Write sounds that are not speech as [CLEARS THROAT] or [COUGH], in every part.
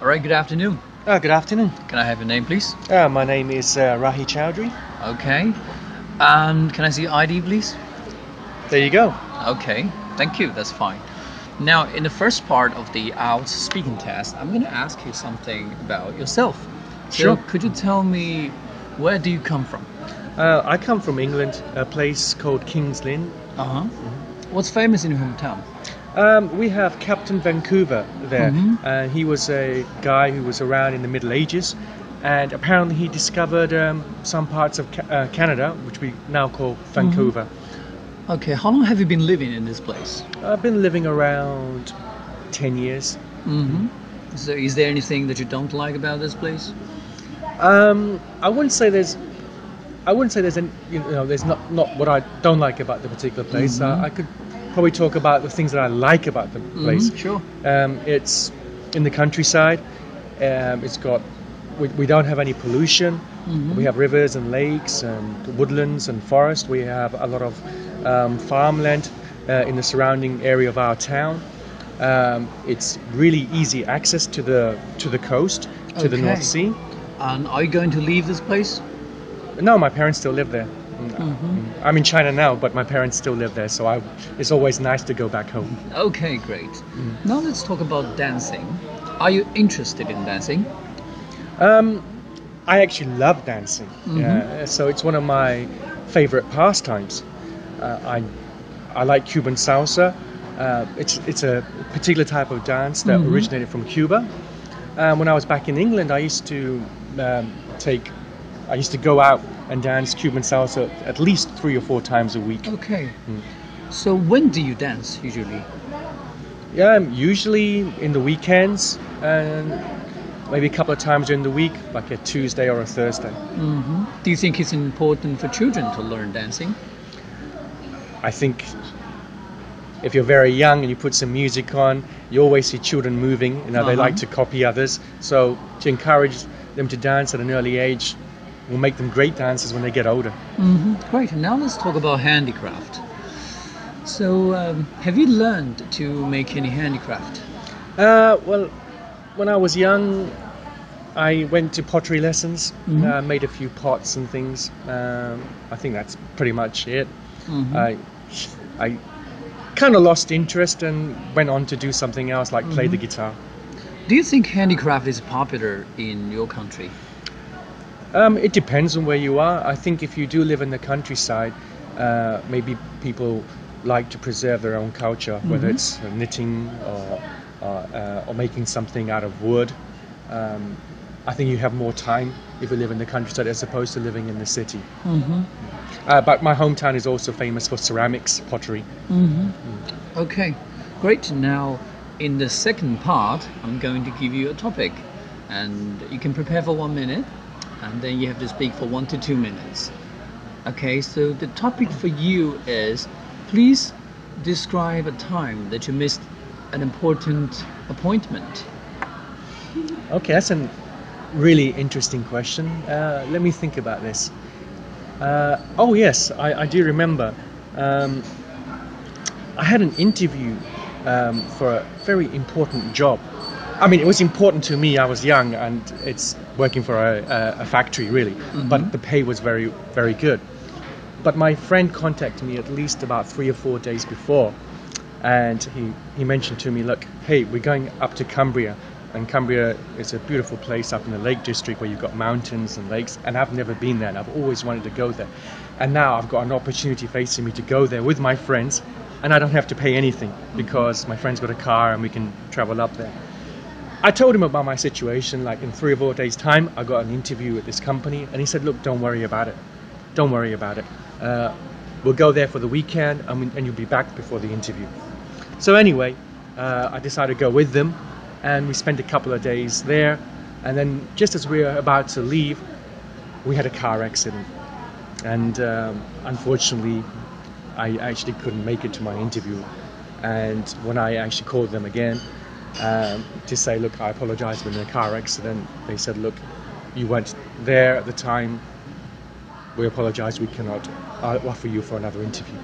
All right, good afternoon. Uh, good afternoon. Can I have your name, please? Uh, my name is uh, Rahi Chowdhury. Okay. And can I see your ID, please? There you go. Okay, thank you. That's fine. Now, in the first part of the IELTS speaking test, I'm going to ask you something about yourself. So, Sure. could you tell me where do you come from? Uh, I come from England, a place called Kings Lynn. Uh huh. What's famous in your hometown? Um, we have Captain Vancouver there. Mhm. Uh, he was a guy who was around in the Middle Ages, and apparently he discovered um, some parts of ca- uh, Canada, which we now call Vancouver. Okay, how long have you been living in this place? I've been living around 10 years. Mm-hmm. So, is there anything that you don't like about this place? Um, I wouldn't say there's. I wouldn't say there's any, you know, there's not, not what I don't like about the particular place. Mhm. Uh, I could probably talk about the things that I like about the place. Mhm, Sure. Um, it's in the countryside. Um, it's got, we, we don't have any pollution. Mhm. We have rivers and lakes and woodlands and forest. We have a lot of um, farmland uh, in the surrounding area of our town. Um, it's really easy access to the to the coast, to the North Sea. And are you going to leave this place? No, my parents still live there. Mm, Mhm. I'm in China now, but my parents still live there, so I, it's always nice to go back home. Okay, great. Mm. Now let's talk about dancing. Are you interested in dancing? Um, I actually love dancing, Mhm. yeah, so it's one of my favorite pastimes. Uh, I, I like Cuban salsa. Uh, it's it's a particular type of dance that Mhm. originated from Cuba. Um, when I was back in England, I used to um, take, I used to go out and dance Cuban salsa at least three or four times a week. Okay. Mm. So when do you dance usually? Yeah, um, usually in the weekends and maybe a couple of times during the week, like a Tuesday or a Thursday. hmm Do you think it's important for children to learn dancing? I think if you're very young and you put some music on, you always see children moving. You know, they Uh-huh. like to copy others. So to encourage them to dance at an early age will make them great dancers when they get older. hmm Great. Now let's talk about handicraft. So, um, have you learned to make any handicraft? Uh, well, when I was young, I went to pottery lessons, Mhm. uh, made a few pots and things. Um, I think that's pretty much it. Mhm. I, I kind of lost interest and went on to do something else, like play the Mhm. guitar. Do you think handicraft is popular in your country? Um, it depends on where you are. I think if you do live in the countryside, uh, maybe people like to preserve their own culture, whether Mhm. it's knitting or or, uh, or making something out of wood. Um, I think you have more time if you live in the countryside as opposed to living in the city. Mm-hmm. Uh, but my hometown is also famous for ceramics, pottery. Mm-hmm. Okay, great. Now, in the second part, I'm going to give you a topic, and you can prepare for one minute, and then you have to speak for one to two minutes. Okay, so the topic for you is please describe a time that you missed an important appointment. Okay, that's a really interesting question. Uh, let me think about this. Uh, oh, yes, I, I do remember. Um, I had an interview um, for a very important job. I mean, it was important to me. I was young and it's working for a, a, a factory, really. Mm-hmm. But the pay was very, very good. But my friend contacted me at least about three or four days before. And he, he mentioned to me, look, hey, we're going up to Cumbria. And Cumbria is a beautiful place up in the Lake District where you've got mountains and lakes. And I've never been there and I've always wanted to go there. And now I've got an opportunity facing me to go there with my friends. And I don't have to pay anything because my friend's got a car and we can travel up there. I told him about my situation. Like in three or four days' time, I got an interview at this company, and he said, "Look, don't worry about it. Don't worry about it. Uh, we'll go there for the weekend, and, we- and you'll be back before the interview." So anyway, uh, I decided to go with them, and we spent a couple of days there. And then, just as we were about to leave, we had a car accident, and um, unfortunately, I actually couldn't make it to my interview. And when I actually called them again um, to say, look, I apologize for the car accident, they said, look, you weren't there at the time. We apologize. We cannot uh, offer you for another interview.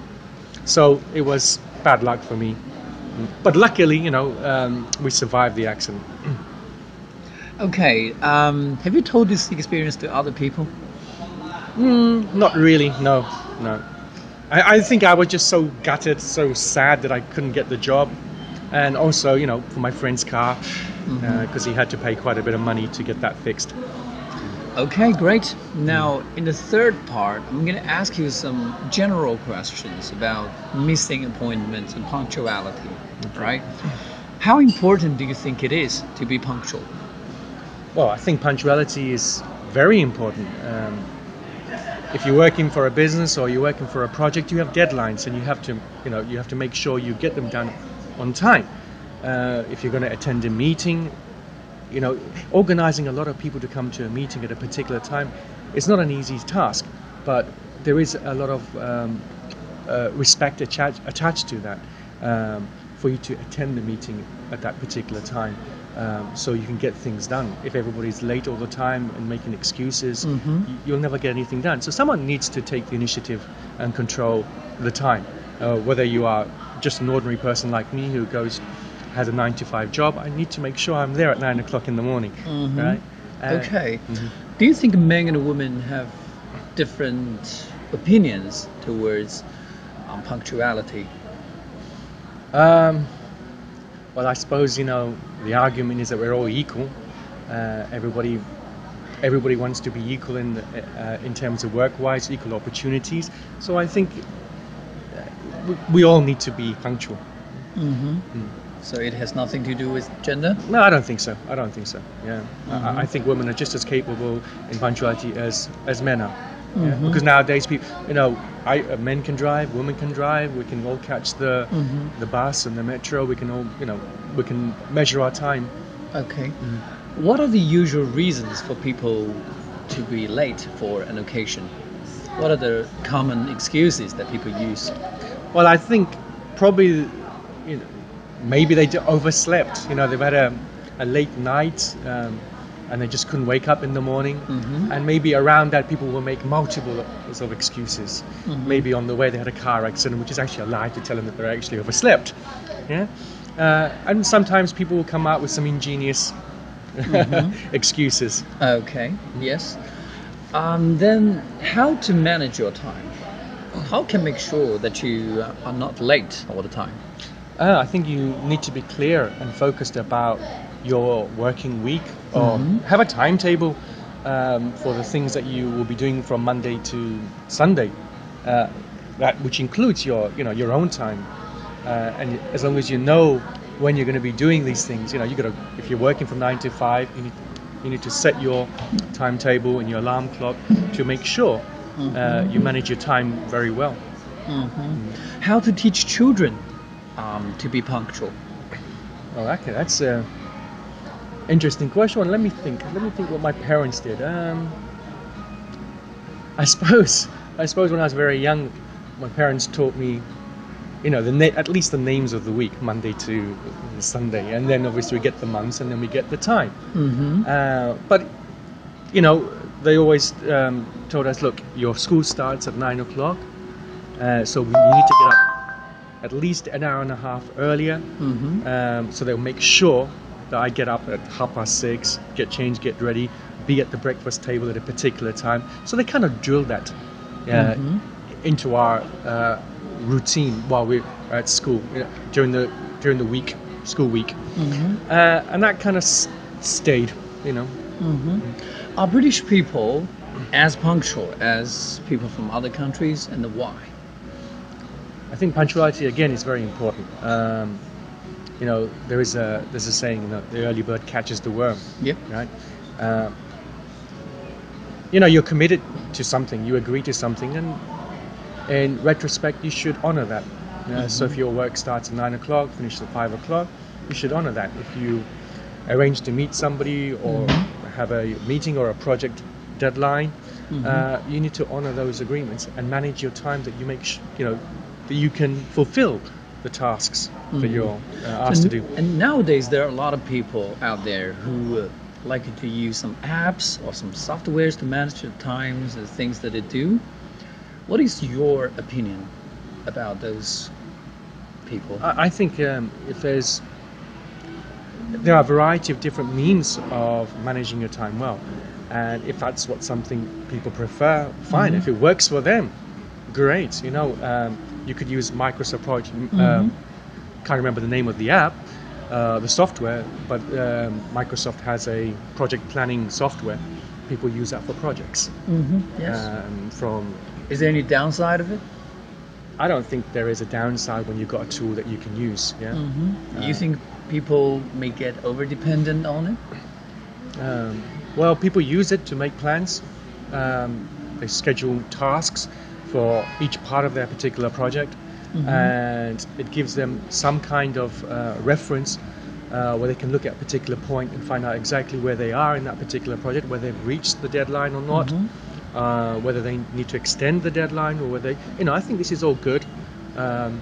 So it was bad luck for me. But luckily, you know, um, we survived the accident. [CLEARS THROAT] Okay. Um, have you told this experience to other people? Mm, not really. No, no. I, I think I was just so gutted, so sad that I couldn't get the job, and also, you know, for my friend's car, because he had to pay quite a bit of money to get that fixed. Okay, great. Now, in the third part, I'm going to ask you some general questions about missing appointments and punctuality, right? How important do you think it is to be punctual? Well, I think punctuality is very important. Um, if you're working for a business or you're working for a project, you have deadlines, and you have to, you know, you have to make sure you get them done on time. Uh, if you're going to attend a meeting, you know, organizing a lot of people to come to a meeting at a particular time is not an easy task, but there is a lot of um, uh, respect attached, attached to that um, for you to attend the meeting at that particular time. Um, so you can get things done. If everybody's late all the time and making excuses, Mhm. you'll never get anything done. So someone needs to take the initiative and control the time. Uh, whether you are just an ordinary person like me who goes has a nine to five job, I need to make sure I'm there at nine o'clock in the morning, Mhm. right? Uh, Okay. mhm. Do you think men and women have different opinions towards um, punctuality? Um, well, I suppose you know the argument is that we're all equal. Uh, everybody, everybody wants to be equal in uh, in terms of work-wise, equal opportunities. So I think we, all need to be punctual. Mm-hmm. Mm. So it has nothing to do with gender? No, I don't think so. I don't think so. Yeah, Mhm. I, I think women are just as capable in punctuality as as men are. Yeah? Mhm. Because nowadays, people, you know, I, uh, men can drive, women can drive. We can all catch the Mhm. the bus and the metro. We can all, you know, we can measure our time. Okay. What are the usual reasons for people to be late for an occasion? What are the common excuses that people use? Well, I think probably, you know, maybe they overslept. You know, they've had a, a late night um, and they just couldn't wake up in the morning. Mhm. And maybe around that, people will make multiple sort of excuses. Mhm. Maybe on the way they had a car accident, which is actually a lie to tell them that they're actually overslept. Yeah. Uh, and sometimes people will come out with some ingenious Mhm. [LAUGHS] excuses. Okay, yes. Um, then, how to manage your time? How can make sure that you are not late all the time? Uh, I think you need to be clear and focused about your working week, or Mhm. have a timetable um, for the things that you will be doing from Monday to Sunday, uh, that which includes your, you know, your own time. Uh, and as long as you know when you're going to be doing these things, you know, you got to. If you're working from nine to five, you need you need to set your timetable and your alarm clock to make sure uh, you manage your time very well. hmm How to teach children um, to be punctual? Oh, okay, that's a interesting question. Let me think. Let me think what my parents did. Um, I [LAUGHS] suppose, I suppose when I was very young, my parents taught me, you know, the na- at least the names of the week, Monday to Sunday, and then obviously we get the months, and then we get the time. Mm-hmm. Uh, but you know, they always um, told us, look, your school starts at nine o'clock, uh, so you need to get up at least an hour and a half earlier. Mm-hmm. Um, so they'll make sure that I get up at half past six, get changed, get ready, be at the breakfast table at a particular time. So they kind of drilled that uh, Mhm. into our uh, routine while we're at school you know, during the during the week, school week, Mm-hmm. uh, and that kind of s- stayed, you know. Mm-hmm. Are British people as punctual as people from other countries, and the why? I think punctuality again is very important. Um, you know, there is a there's a saying, you know, the early bird catches the worm. Yep. right? Uh, you know, you're committed to something, you agree to something, and in retrospect, you should honor that. Uh, So if your work starts at nine o'clock, finishes at five o'clock, you should honor that. If you arrange to meet somebody or have a meeting or a project deadline, uh, you need to honor those agreements and manage your time that you make, sh- you know, that you can fulfill the tasks that Mhm. you're uh, asked to do. And, and nowadays, there are a lot of people out there who uh, like to use some apps or some softwares to manage the times and things that they do. What is your opinion about those people? I, I think um, if there's there are a variety of different means of managing your time well. And if that's what something people prefer, fine. Mhm. If it works for them, great. You know, um, you could use Microsoft Project. Um, can't remember the name of the app, uh, the software, but um, Microsoft has a project planning software. People use that for projects. Mm-hmm. Yes. Um, from Is there any downside of it? I don't think there is a downside when you've got a tool that you can use. Yeah. Mm-hmm. Uh, you think people may get over dependent on it? Um, well, people use it to make plans. Um, they schedule tasks for each part of their particular project, Mhm. and it gives them some kind of uh, reference uh, where they can look at a particular point and find out exactly where they are in that particular project, whether they've reached the deadline or not, Mhm. Uh, whether they need to extend the deadline or whether they, you know, I think this is all good. Um,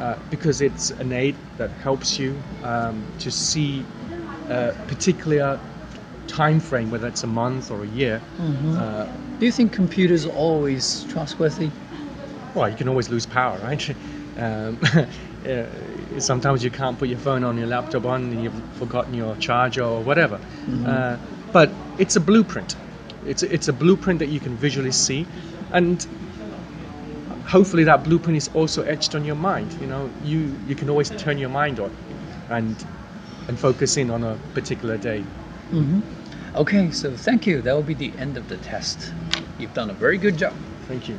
uh, because it's an aid that helps you um, to see a particular time frame, whether it's a month or a year. Mhm. Uh, Do you think computers are always trustworthy? well, you can always lose power, right? [LAUGHS] Um, [LAUGHS] uh, sometimes you can't put your phone on your laptop on and you've forgotten your charger or whatever. Uh, but it's a blueprint. It's a, it's a blueprint that you can visually see, and hopefully that blueprint is also etched on your mind. You know, you you can always turn your mind on, and and focus in on a particular day. Mm-hmm. Okay, so thank you. That will be the end of the test. You've done a very good job. Thank you.